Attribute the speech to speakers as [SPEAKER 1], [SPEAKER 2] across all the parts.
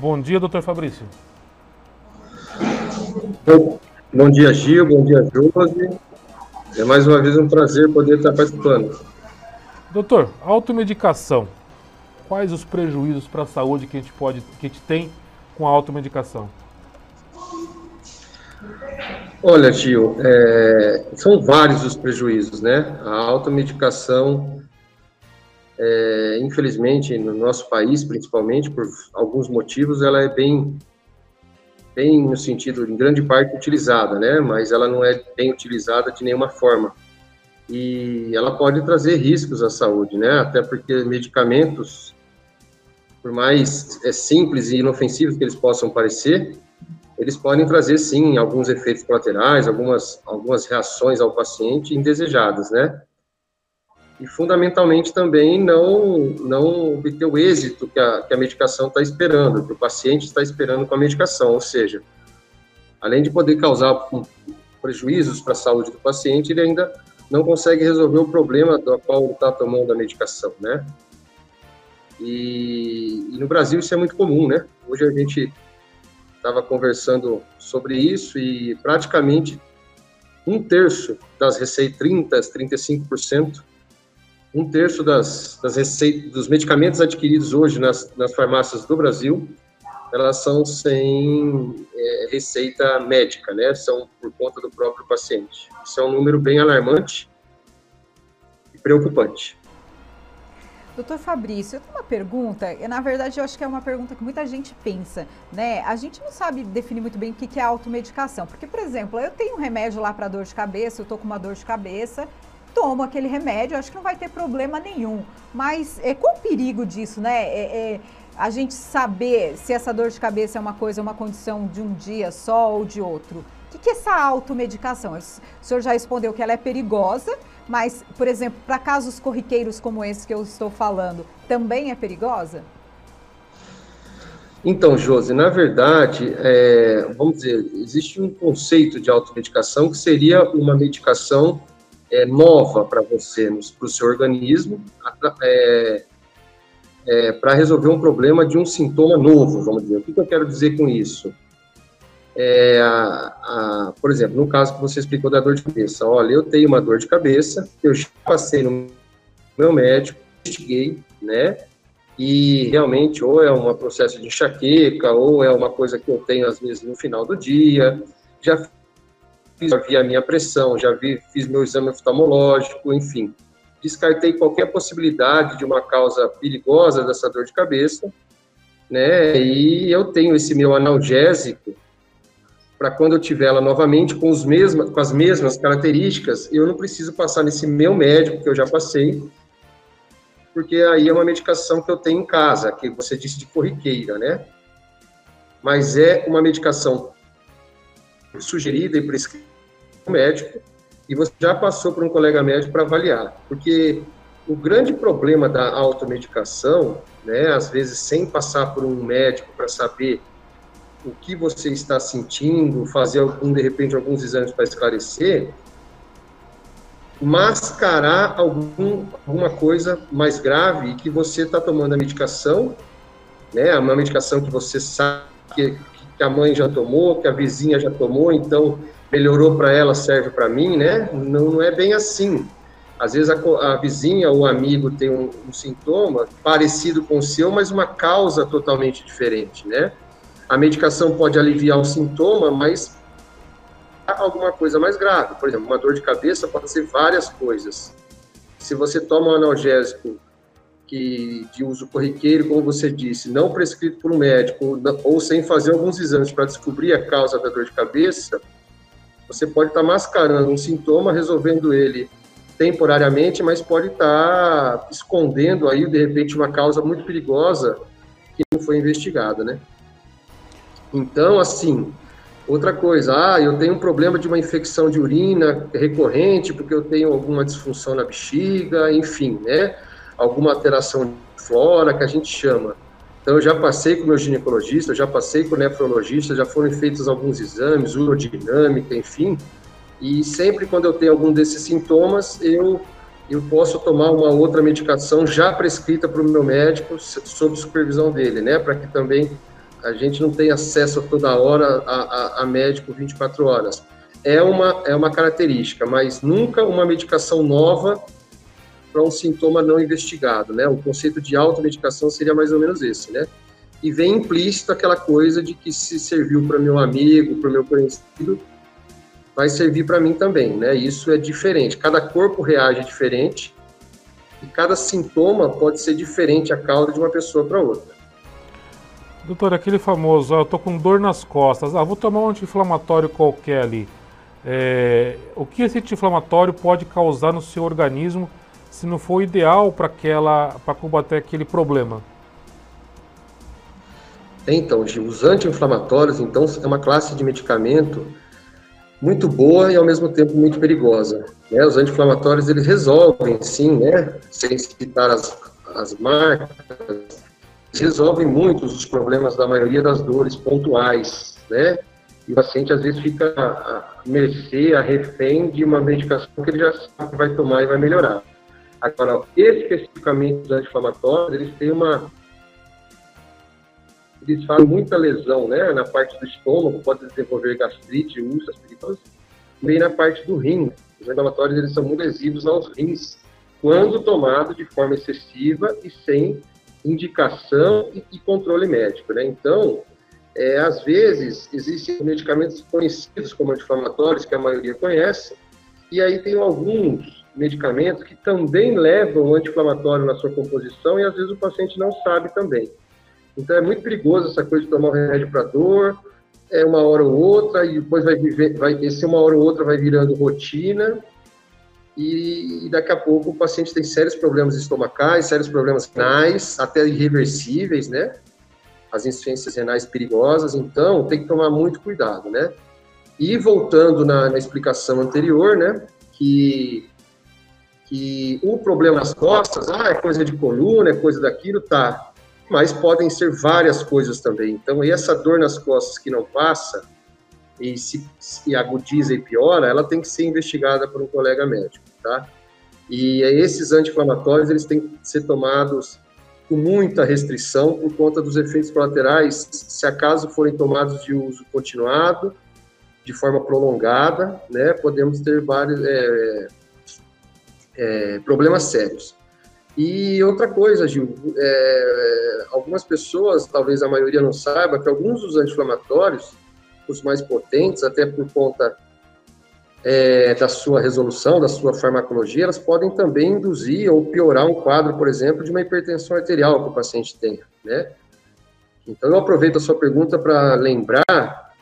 [SPEAKER 1] Bom dia, doutor Fabrício.
[SPEAKER 2] Bom dia, Gil. Bom dia, Josi. É mais uma vez um prazer poder estar participando.
[SPEAKER 1] Doutor, automedicação. Quais os prejuízos para a saúde que a gente pode, que a gente tem com a automedicação?
[SPEAKER 2] Olha, Gil, é, são vários os prejuízos, né? A automedicação, é, infelizmente, no nosso país, principalmente, por alguns motivos, ela é bem, bem no sentido, em grande parte, utilizada, né? Mas ela não é bem utilizada de nenhuma forma. E ela pode trazer riscos à saúde, né? Até porque medicamentos, por mais é, simples e inofensivos que eles possam parecer, eles podem trazer, sim, alguns efeitos colaterais, algumas, algumas reações ao paciente indesejadas, né? E, fundamentalmente, também não, não obter o êxito que a, que a medicação está esperando, que o paciente está esperando com a medicação, ou seja, além de poder causar prejuízos para a saúde do paciente, ele ainda não consegue resolver o problema do qual está tomando a medicação, né? E, e, no Brasil isso é muito comum, né? Hoje a gente estava conversando sobre isso e praticamente um terço das receitas, 30%, 35%, um terço das, das receitas, dos medicamentos adquiridos hoje nas, nas farmácias do Brasil, elas são sem é, receita médica, né? São por conta do próprio paciente. Isso é um número bem alarmante e preocupante.
[SPEAKER 3] Doutor Fabrício, eu tenho uma pergunta, e na verdade eu acho que é uma pergunta que muita gente pensa, né? A gente não sabe definir muito bem o que é automedicação, porque, por exemplo, eu tenho um remédio lá para dor de cabeça, eu tô com uma dor de cabeça, tomo aquele remédio, acho que não vai ter problema nenhum. Mas é, qual o perigo disso, né? É, é, a gente saber se essa dor de cabeça é uma coisa, uma condição de um dia só ou de outro. O que, que é essa automedicação? O senhor já respondeu que ela é perigosa, mas, por exemplo, para casos corriqueiros como esse que eu estou falando, também é perigosa?
[SPEAKER 2] Então, Josi, na verdade, é, vamos dizer, existe um conceito de automedicação que seria uma medicação é, nova para você, para o seu organismo, é, é, para resolver um problema de um sintoma novo, vamos dizer. O que, que eu quero dizer com isso? é, a, a, por exemplo, no caso que você explicou da dor de cabeça, olha, eu tenho uma dor de cabeça, eu já passei no meu médico, investiguei, né, e realmente ou é um processo de enxaqueca, ou é uma coisa que eu tenho às vezes no final do dia, já fiz, a minha pressão, já vi, fiz meu exame oftalmológico, enfim, descartei qualquer possibilidade de uma causa perigosa dessa dor de cabeça, né, e eu tenho esse meu analgésico, para quando eu tiver ela novamente com, os mesmas, com as mesmas características, eu não preciso passar nesse meu médico que eu já passei, porque aí é uma medicação que eu tenho em casa, que você disse de corriqueira, né? Mas é uma medicação sugerida e prescrita médico, e você já passou por um colega médico para avaliar, porque o grande problema da automedicação, né, às vezes sem passar por um médico para saber o que você está sentindo, fazer algum, de repente alguns exames para esclarecer, mascarar algum, alguma coisa mais grave que você está tomando a medicação, né, uma medicação que você sabe que, que a mãe já tomou, que a vizinha já tomou, então melhorou para ela, serve para mim, né? Não, não, é bem assim. Às vezes a, a vizinha ou amigo tem um, um, sintoma parecido com o seu, mas uma causa totalmente diferente, né? A medicação pode aliviar o sintoma, mas alguma coisa mais grave. Por exemplo, uma dor de cabeça pode ser várias coisas. Se você toma um analgésico que de uso corriqueiro, como você disse, não prescrito por um médico ou sem fazer alguns exames para descobrir a causa da dor de cabeça, você pode estar tá mascarando um sintoma, resolvendo ele temporariamente, mas pode estar tá escondendo aí de repente uma causa muito perigosa que não foi investigada, né? Então, assim, outra coisa, ah, eu tenho um problema de uma infecção de urina recorrente porque eu tenho alguma disfunção na bexiga, enfim, né? Alguma alteração de flora que a gente chama. Então, eu já passei com o meu ginecologista, já passei com o nefrologista, já foram feitos alguns exames, urodinâmica, enfim, e sempre quando eu tenho algum desses sintomas, eu, eu posso tomar uma outra medicação já prescrita para o meu médico, sob supervisão dele, né, para que também a gente não tem acesso toda hora a, a, a médico 24 horas. É uma, é uma característica, mas nunca uma medicação nova para um sintoma não investigado, né? O conceito de automedicação seria mais ou menos esse, né? E vem implícito aquela coisa de que se serviu para meu amigo, para meu conhecido, vai servir para mim também, né? Isso é diferente. Cada corpo reage diferente e cada sintoma pode ser diferente a causa de uma pessoa para outra.
[SPEAKER 1] Doutor, aquele famoso, ah, eu tô com dor nas costas, ah, vou tomar um anti-inflamatório qualquer ali. É, o que esse anti-inflamatório pode causar no seu organismo se não for ideal para aquela, para combater aquele problema?
[SPEAKER 2] Então, Gil, os anti-inflamatórios, então, é uma classe de medicamento muito boa e ao mesmo tempo muito perigosa. Né? Os anti-inflamatórios eles resolvem, sim, né? Sem citar as, as marcas, resolvem muitos dos problemas da maioria das dores pontuais, né? E o paciente às vezes fica a mercê, a refém de uma medicação que ele já sabe que vai tomar e vai melhorar. Agora, especificamente os anti-inflamatórios, eles têm uma eles fazem muita lesão, né, na parte do estômago, pode desenvolver gastrite, úlceras perigosas, também na parte do rim. Os inflamatórios eles são muito lesivos aos rins, quando tomados de forma excessiva e sem indicação e, e controle médico, né? Então, é, às vezes, existem medicamentos conhecidos como anti-inflamatórios, que a maioria conhece, e aí tem alguns medicamentos que também levam anti-inflamatório na sua composição e às vezes o paciente não sabe também. Então é muito perigoso essa coisa de tomar um remédio para dor, é uma hora ou outra, e depois vai viver, vai, esse uma hora ou outra vai virando rotina, e, e daqui a pouco o paciente tem sérios problemas estomacais, sérios problemas renais, até irreversíveis, né? As insuficiências renais perigosas, então tem que tomar muito cuidado, né? E voltando na, na explicação anterior, né? Que que o problema nas costas, ah, é coisa de coluna, é coisa daquilo, tá mas podem ser várias coisas também. Então, essa dor nas costas que não passa e se, se agudiza e piora, ela tem que ser investigada por um colega médico, tá? E esses anti-inflamatórios, eles têm que ser tomados com muita restrição por conta dos efeitos colaterais, se acaso forem tomados de uso continuado, de forma prolongada, né, podemos ter vários é, é, problemas sérios. E outra coisa, Gil, é, algumas pessoas, talvez a maioria não saiba, que alguns dos anti-inflamatórios, os mais potentes, até por conta é, da sua resolução, da sua farmacologia, elas podem também induzir ou piorar um quadro, por exemplo, de uma hipertensão arterial que o paciente tenha, né? Então, eu aproveito a sua pergunta para lembrar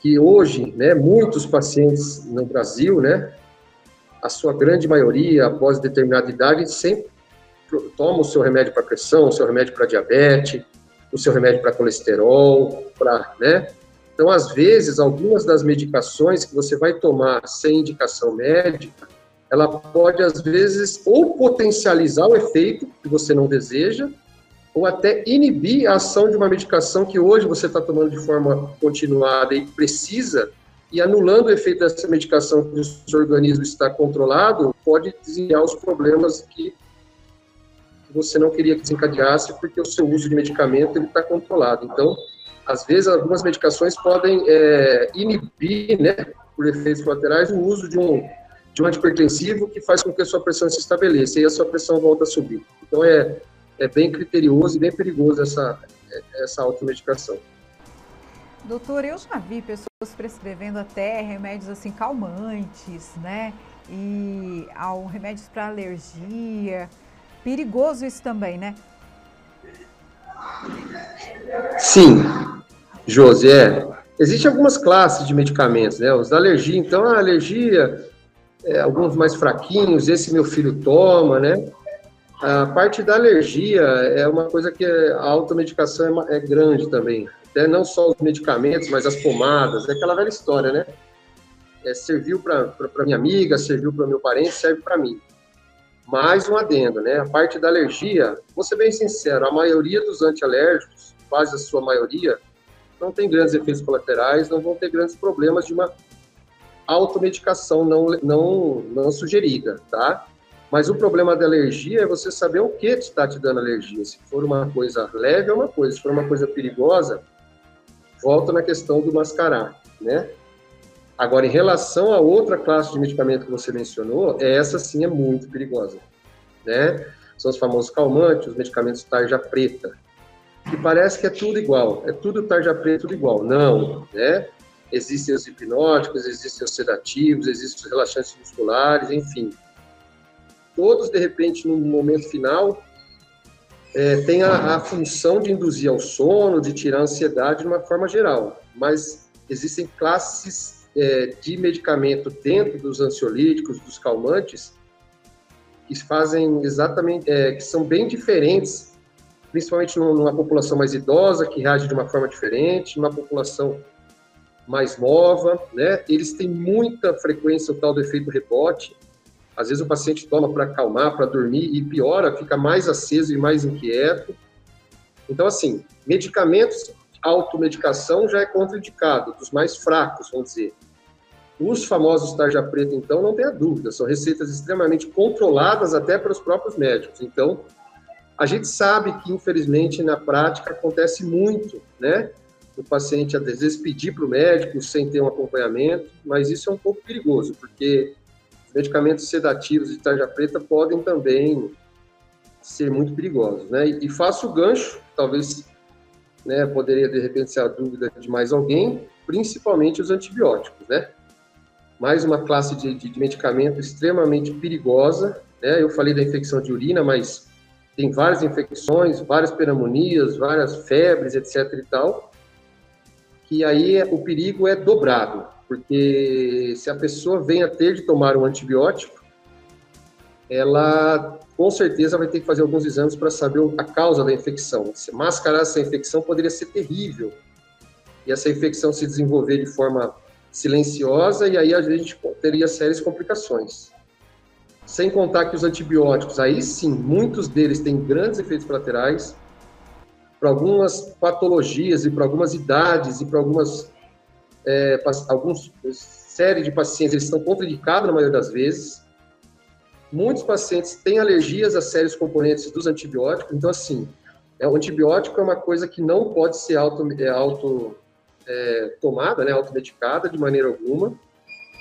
[SPEAKER 2] que hoje, né, muitos pacientes no Brasil, né, a sua grande maioria, após determinada idade, sempre toma o seu remédio para pressão, o seu remédio para diabetes, o seu remédio para colesterol, para, né? Então, às vezes, algumas das medicações que você vai tomar sem indicação médica, ela pode, às vezes, ou potencializar o efeito que você não deseja, ou até inibir a ação de uma medicação que hoje você está tomando de forma continuada e precisa, e anulando o efeito dessa medicação que o seu organismo está controlado, pode desencadear os problemas que você não queria que desencadeasse porque o seu uso de medicamento ele está controlado. Então, às vezes, algumas medicações podem é, inibir, né, por efeitos colaterais, o uso de um, de um antipertensivo que faz com que a sua pressão se estabeleça e a sua pressão volta a subir. Então, é, é bem criterioso e bem perigoso essa, essa automedicação.
[SPEAKER 3] Doutor, eu já vi pessoas prescrevendo até remédios assim calmantes, né? E ao remédios para alergia. Perigoso isso também, né?
[SPEAKER 2] Sim, Josi, é. Existem algumas classes de medicamentos, né? Os da alergia, então, a alergia, é, alguns mais fraquinhos, esse meu filho toma, né? A parte da alergia é uma coisa que a automedicação é, é grande também. Até não só os medicamentos, mas as pomadas, é aquela velha história, né? É, serviu para minha amiga, serviu para meu parente, serve para mim. Mais um adendo, né? A parte da alergia, vou ser bem sincero, a maioria dos antialérgicos, quase a sua maioria, não tem grandes efeitos colaterais, não vão ter grandes problemas de uma automedicação não, não, não sugerida, tá? Mas o problema da alergia é você saber o que está te dando alergia. Se for uma coisa leve, é uma coisa. Se for uma coisa perigosa, volta na questão do mascarar, né? Agora, em relação a outra classe de medicamento que você mencionou, essa sim é muito perigosa, né? São os famosos calmantes, os medicamentos tarja preta, que parece que é tudo igual, é tudo tarja preta, tudo igual. Não, né? Existem os hipnóticos, existem os sedativos, existem os relaxantes musculares, enfim. Todos, de repente, no momento final, é, tem a, a, função de induzir ao sono, de tirar a ansiedade de uma forma geral. Mas existem classes é, de medicamento dentro dos ansiolíticos, dos calmantes, que fazem exatamente, é, que são bem diferentes, principalmente numa população mais idosa, que reage de uma forma diferente, numa população mais nova, né? Eles têm muita frequência o tal do efeito rebote, às vezes o paciente toma para acalmar, para dormir e piora, fica mais aceso e mais inquieto. Então, assim, medicamentos, automedicação já é contraindicado, dos mais fracos, vamos dizer. Os famosos tarja preta, então, não tenha dúvida, são receitas extremamente controladas até para os próprios médicos. Então, a gente sabe que, infelizmente, na prática acontece muito, né? O paciente, às vezes, pedir para o médico sem ter um acompanhamento, mas isso é um pouco perigoso, porque medicamentos sedativos de tarja preta podem também ser muito perigosos, né? E, faço o gancho, talvez, né, poderia de repente ser a dúvida de mais alguém, principalmente os antibióticos, né? Mais uma classe de, de, de medicamento extremamente perigosa, né? Eu falei da infecção de urina, mas tem várias infecções, várias pneumonias, várias febres, etc e tal, que aí o perigo é dobrado, porque se a pessoa vem a ter de tomar um antibiótico, ela com certeza vai ter que fazer alguns exames para saber a causa da infecção. Se mascarar essa infecção poderia ser terrível. E essa infecção se desenvolver de forma silenciosa e aí a gente teria sérias complicações. Sem contar que os antibióticos, aí sim, muitos deles têm grandes efeitos colaterais para algumas patologias e para algumas idades e para algumas é, alguns série de pacientes eles estão contraindicados na maioria das vezes. Muitos pacientes têm alergias a sérios componentes dos antibióticos, então assim, é, o antibiótico é uma coisa que não pode ser auto, é, auto é, tomada, né, automedicada de maneira alguma,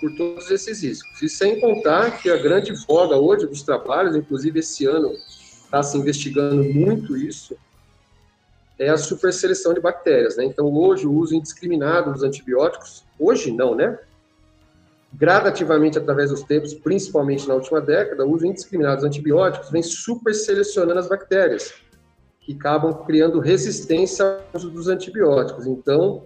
[SPEAKER 2] por todos esses riscos. E sem contar que a grande voga hoje dos trabalhos, inclusive esse ano está se investigando muito isso, é a superseleção de bactérias, né? Então, hoje, o uso indiscriminado dos antibióticos, hoje não, né? Gradativamente, através dos tempos, principalmente na última década, o uso indiscriminado dos antibióticos vem superselecionando as bactérias, que acabam criando resistência ao uso dos antibióticos. Então,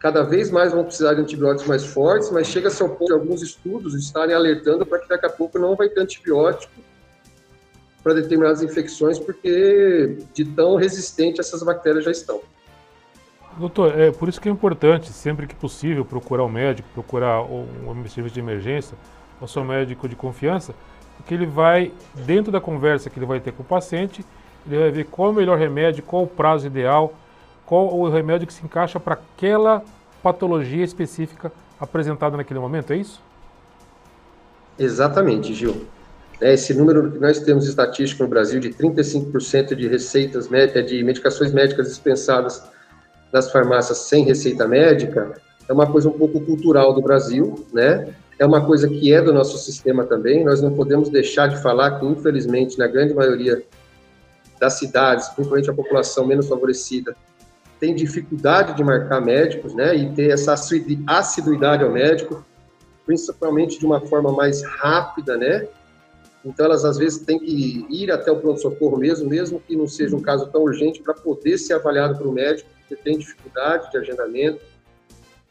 [SPEAKER 2] cada vez mais vão precisar de antibióticos mais fortes, mas chega-se ao ponto de alguns estudos estarem alertando para que daqui a pouco não vai ter antibiótico para determinadas infecções, porque de tão resistente essas bactérias já estão.
[SPEAKER 1] Doutor, é por isso que é importante, sempre que possível, procurar o um médico, procurar um, um serviço de emergência, o seu médico de confiança, porque ele vai, dentro da conversa que ele vai ter com o paciente, ele vai ver qual é o melhor remédio, qual o prazo ideal, qual o remédio que se encaixa para aquela patologia específica apresentada naquele momento, é isso?
[SPEAKER 2] Exatamente, Gil. É, esse número que nós temos estatístico no Brasil de 35% de receitas médicas, de medicações médicas dispensadas nas farmácias sem receita médica, é uma coisa um pouco cultural do Brasil, né? É uma coisa que é do nosso sistema também. Nós não podemos deixar de falar que, infelizmente, na grande maioria das cidades, principalmente a população menos favorecida, tem dificuldade de marcar médicos, né? E ter essa assiduidade ao médico, principalmente de uma forma mais rápida, né? Então, elas às vezes têm que ir até o pronto-socorro mesmo, mesmo que não seja um caso tão urgente, para poder ser avaliado um médico, que tem dificuldade de agendamento.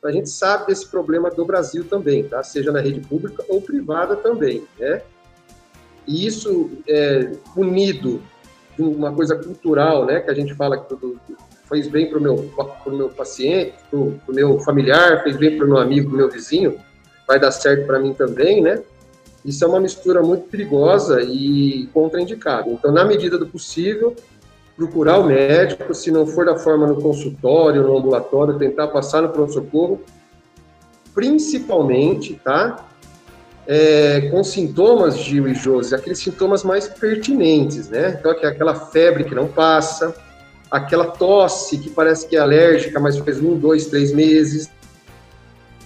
[SPEAKER 2] A gente sabe desse problema do Brasil também, tá? seja na rede pública ou privada também. Né? E isso, é, unido de uma coisa cultural, né, que a gente fala que tudo fez bem para o meu, meu paciente, para o meu familiar, fez bem para o meu amigo, para o meu vizinho, vai dar certo para mim também, né? Isso é uma mistura muito perigosa e contraindicada. Então, na medida do possível, procurar o médico, se não for da forma no consultório, no ambulatório, tentar passar no pronto-socorro, principalmente, tá? É, com sintomas, Gil e Josi, aqueles sintomas mais pertinentes, né? Então, é aquela febre que não passa, aquela tosse que parece que é alérgica, mas faz um, dois, três meses.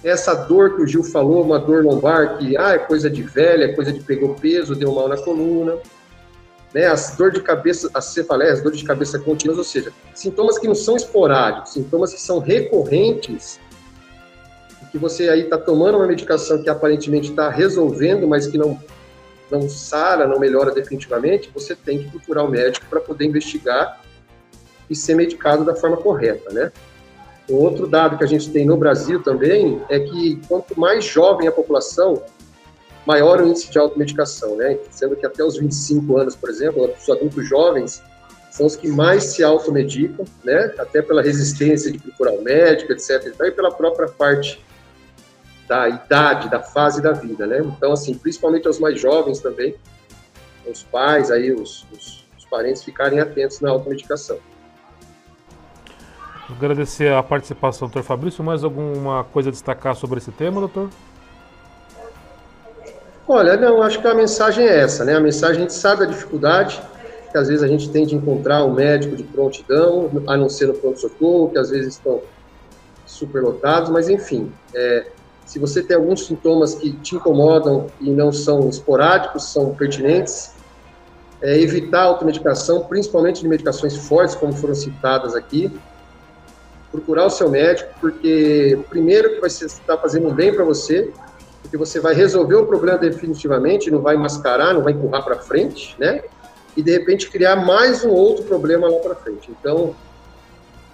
[SPEAKER 2] Essa dor que o Gil falou, uma dor lombar que ah, é coisa de velha, é coisa de pegou peso, deu mal na coluna. Né, as dor de cabeça, as cefaleias, dor de cabeça contínuas, ou seja, sintomas que não são esporádicos, sintomas que são recorrentes, que você aí está tomando uma medicação que aparentemente está resolvendo, mas que não não sara, não melhora definitivamente, você tem que procurar o médico para poder investigar e ser medicado da forma correta, né? Um outro dado que a gente tem no Brasil também é que quanto mais jovem a população, maior o índice de automedicação, né? Sendo que até os 25 anos, por exemplo, os adultos jovens são os que mais se automedicam, né? Até pela resistência de procurar o médico, etc. E pela própria parte da idade, da fase da vida, né? Então, assim, principalmente aos mais jovens também, os pais aí, os, os, os parentes ficarem atentos na automedicação.
[SPEAKER 1] Agradecer a participação do. Fabrício. Mais alguma coisa a destacar sobre esse tema, doutor?
[SPEAKER 2] Olha, não, acho que a mensagem é essa, né? A mensagem, a gente sabe da dificuldade, que às vezes a gente tem de encontrar um médico de prontidão, a não ser no pronto-socorro, que às vezes estão superlotados, mas enfim, é, se você tem alguns sintomas que te incomodam e não são esporádicos, são pertinentes, é, evitar a automedicação, principalmente de medicações fortes, como foram citadas aqui, procurar o seu médico, porque primeiro que vai estar fazendo um bem para você, porque você vai resolver o problema definitivamente, não vai mascarar, não vai empurrar para frente, né? E de repente criar mais um outro problema lá para frente. Então,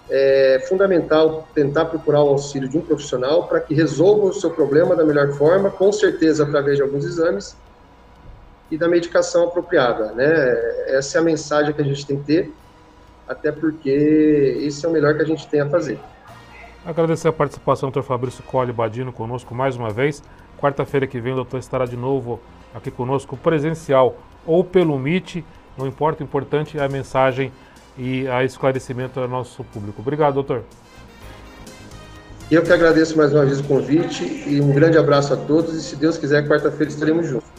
[SPEAKER 2] é fundamental tentar procurar o auxílio de um profissional para que resolva o seu problema da melhor forma, com certeza através de alguns exames e da medicação apropriada, né? Essa é a mensagem que a gente tem que ter até porque isso é o melhor que a gente tem a fazer.
[SPEAKER 1] Agradecer a participação do Dr. Fabrício Colli Badino conosco mais uma vez. Quarta-feira que vem o doutor estará de novo aqui conosco, presencial ou pelo Meet, não importa, o importante é a mensagem e a esclarecimento ao nosso público. Obrigado, doutor.
[SPEAKER 2] Eu que agradeço mais uma vez o convite e um grande abraço a todos e se Deus quiser, quarta-feira estaremos juntos.